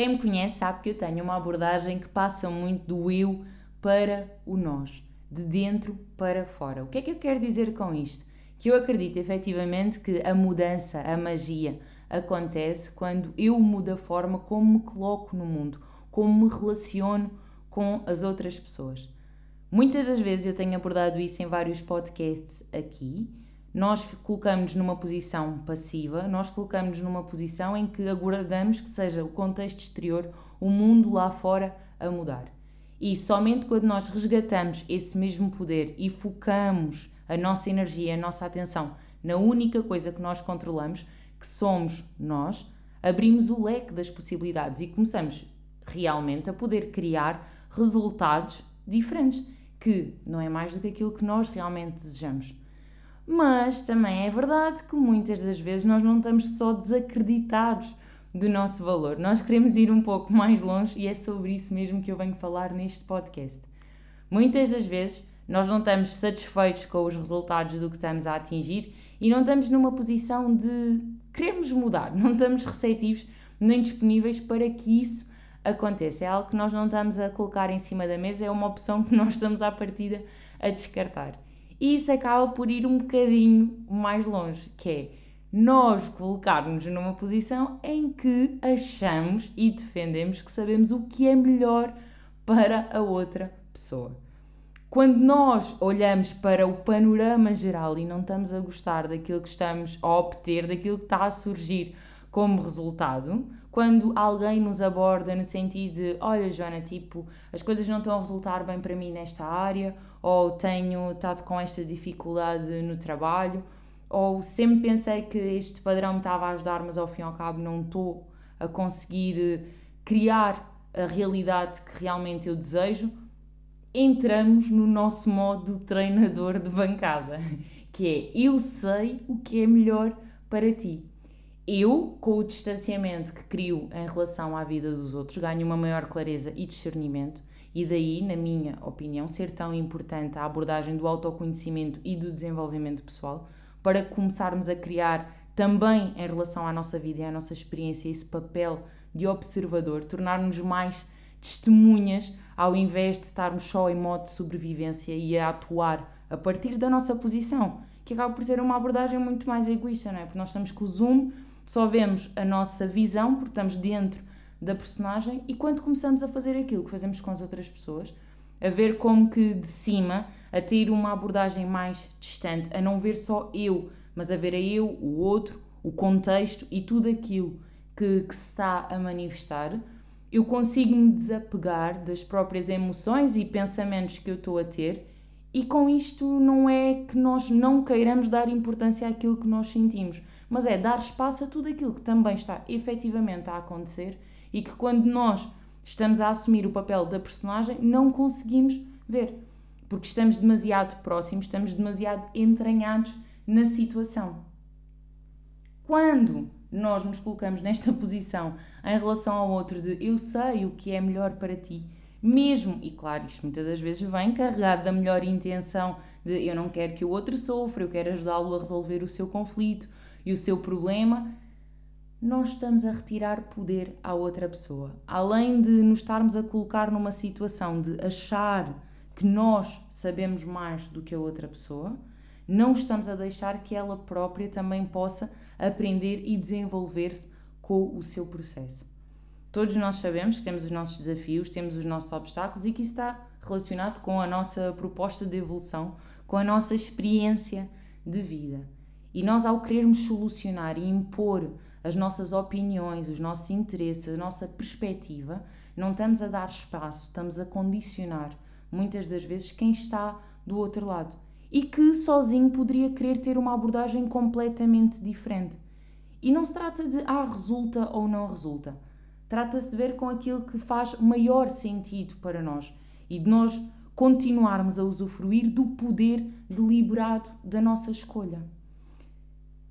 Quem me conhece sabe que eu tenho uma abordagem que passa muito do eu para o nós, de dentro para fora. O que é que eu quero dizer com isto? Que eu acredito efetivamente que a mudança, a magia, acontece quando eu mudo a forma como me coloco no mundo, como me relaciono com as outras pessoas. Muitas das vezes eu tenho abordado isso em vários podcasts aqui nós colocamos numa posição passiva, nós colocamos numa posição em que aguardamos que seja o contexto exterior, o mundo lá fora a mudar. E somente quando nós resgatamos esse mesmo poder e focamos a nossa energia, a nossa atenção na única coisa que nós controlamos, que somos nós, abrimos o leque das possibilidades e começamos realmente a poder criar resultados diferentes, que não é mais do que aquilo que nós realmente desejamos. Mas também é verdade que muitas das vezes nós não estamos só desacreditados do nosso valor. Nós queremos ir um pouco mais longe e é sobre isso mesmo que eu venho falar neste podcast. Muitas das vezes nós não estamos satisfeitos com os resultados do que estamos a atingir e não estamos numa posição de queremos mudar, não estamos receptivos nem disponíveis para que isso aconteça. É algo que nós não estamos a colocar em cima da mesa, é uma opção que nós estamos à partida a descartar. E isso acaba por ir um bocadinho mais longe, que é nós colocarmos numa posição em que achamos e defendemos que sabemos o que é melhor para a outra pessoa. Quando nós olhamos para o panorama geral e não estamos a gostar daquilo que estamos a obter, daquilo que está a surgir como resultado, quando alguém nos aborda no sentido de: olha, Joana, tipo, as coisas não estão a resultar bem para mim nesta área, ou tenho estado com esta dificuldade no trabalho, ou sempre pensei que este padrão me estava a ajudar, mas ao fim e ao cabo não estou a conseguir eh, criar a realidade que realmente eu desejo, entramos no nosso modo treinador de bancada, que é eu sei o que é melhor para ti eu, com o distanciamento que crio em relação à vida dos outros, ganho uma maior clareza e discernimento, e daí, na minha opinião, ser tão importante a abordagem do autoconhecimento e do desenvolvimento pessoal, para começarmos a criar também em relação à nossa vida e à nossa experiência esse papel de observador, tornar-nos mais testemunhas ao invés de estarmos só em modo de sobrevivência e a atuar a partir da nossa posição, que acaba por ser uma abordagem muito mais egoísta, não é? Porque nós estamos com o zoom só vemos a nossa visão, porque estamos dentro da personagem, e quando começamos a fazer aquilo que fazemos com as outras pessoas, a ver como que de cima, a ter uma abordagem mais distante, a não ver só eu, mas a ver a eu, o outro, o contexto e tudo aquilo que, que se está a manifestar, eu consigo me desapegar das próprias emoções e pensamentos que eu estou a ter, e com isto não é que nós não queiramos dar importância àquilo que nós sentimos, mas é dar espaço a tudo aquilo que também está efetivamente a acontecer e que quando nós estamos a assumir o papel da personagem não conseguimos ver, porque estamos demasiado próximos, estamos demasiado entranhados na situação. Quando nós nos colocamos nesta posição em relação ao outro de eu sei o que é melhor para ti, mesmo, e claro, isto muitas das vezes vem carregado da melhor intenção de eu não quero que o outro sofra, eu quero ajudá-lo a resolver o seu conflito, e o seu problema, nós estamos a retirar poder à outra pessoa. Além de nos estarmos a colocar numa situação de achar que nós sabemos mais do que a outra pessoa, não estamos a deixar que ela própria também possa aprender e desenvolver-se com o seu processo. Todos nós sabemos que temos os nossos desafios, temos os nossos obstáculos e que isso está relacionado com a nossa proposta de evolução, com a nossa experiência de vida. E nós, ao querermos solucionar e impor as nossas opiniões, os nossos interesses, a nossa perspectiva, não estamos a dar espaço, estamos a condicionar muitas das vezes quem está do outro lado e que sozinho poderia querer ter uma abordagem completamente diferente. E não se trata de ah, resulta ou não resulta. Trata-se de ver com aquilo que faz maior sentido para nós e de nós continuarmos a usufruir do poder deliberado da nossa escolha.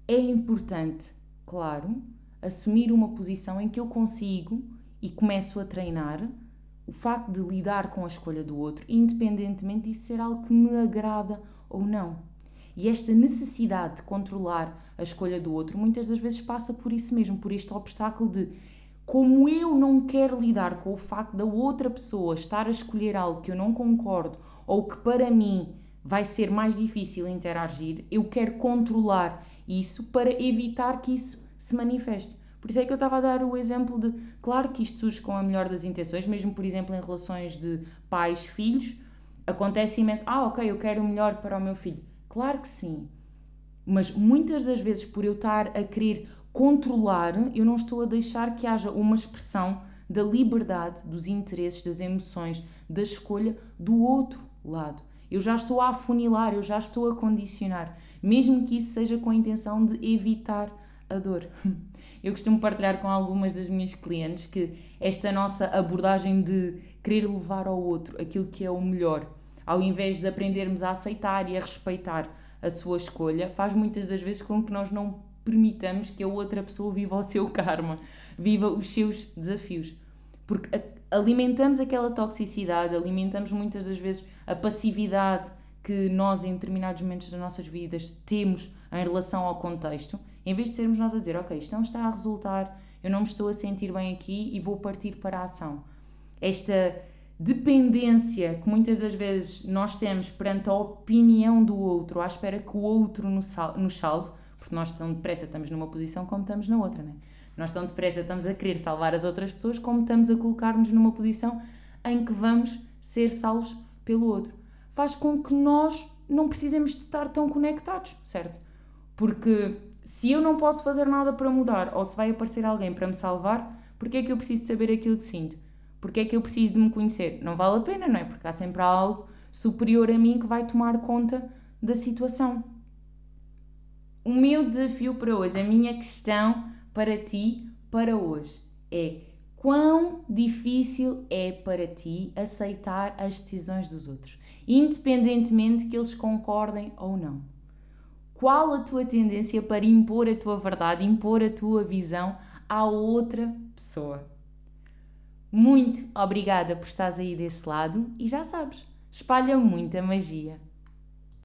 É importante, claro, assumir uma posição em que eu consigo e começo a treinar o facto de lidar com a escolha do outro, independentemente disso ser algo que me agrada ou não. E esta necessidade de controlar a escolha do outro muitas das vezes passa por isso mesmo, por este obstáculo de como eu não quero lidar com o facto da outra pessoa estar a escolher algo que eu não concordo ou que para mim vai ser mais difícil interagir, eu quero controlar isso para evitar que isso se manifeste. Por isso é que eu estava a dar o exemplo de, claro que isto surge com a melhor das intenções, mesmo por exemplo em relações de pais-filhos, acontece imenso, ah, ok, eu quero o melhor para o meu filho. Claro que sim. Mas muitas das vezes, por eu estar a querer controlar, eu não estou a deixar que haja uma expressão da liberdade, dos interesses, das emoções, da escolha do outro lado. Eu já estou a afunilar, eu já estou a condicionar, mesmo que isso seja com a intenção de evitar a dor. Eu costumo partilhar com algumas das minhas clientes que esta nossa abordagem de querer levar ao outro aquilo que é o melhor, ao invés de aprendermos a aceitar e a respeitar a sua escolha, faz muitas das vezes com que nós não permitamos que a outra pessoa viva o seu karma, viva os seus desafios. Porque alimentamos aquela toxicidade, alimentamos muitas das vezes a passividade que nós, em determinados momentos das nossas vidas, temos em relação ao contexto, em vez de sermos nós a dizer, ok, isto não está a resultar, eu não me estou a sentir bem aqui e vou partir para a ação. Esta dependência que muitas das vezes nós temos perante a opinião do outro, à espera que o outro nos salve, porque nós tão depressa estamos numa posição como estamos na outra, né? Nós tão depressa estamos a querer salvar as outras pessoas como estamos a colocar-nos numa posição em que vamos ser salvos pelo outro. Faz com que nós não precisemos de estar tão conectados, certo? Porque se eu não posso fazer nada para mudar ou se vai aparecer alguém para me salvar, porque é que eu preciso de saber aquilo que sinto? Porque é que eu preciso de me conhecer? Não vale a pena, não é? Porque há sempre algo superior a mim que vai tomar conta da situação. O meu desafio para hoje, a minha questão para ti, para hoje, é quão difícil é para ti aceitar as decisões dos outros, independentemente que eles concordem ou não. Qual a tua tendência para impor a tua verdade, impor a tua visão à outra pessoa? Muito obrigada por estares aí desse lado e já sabes, espalha muita magia.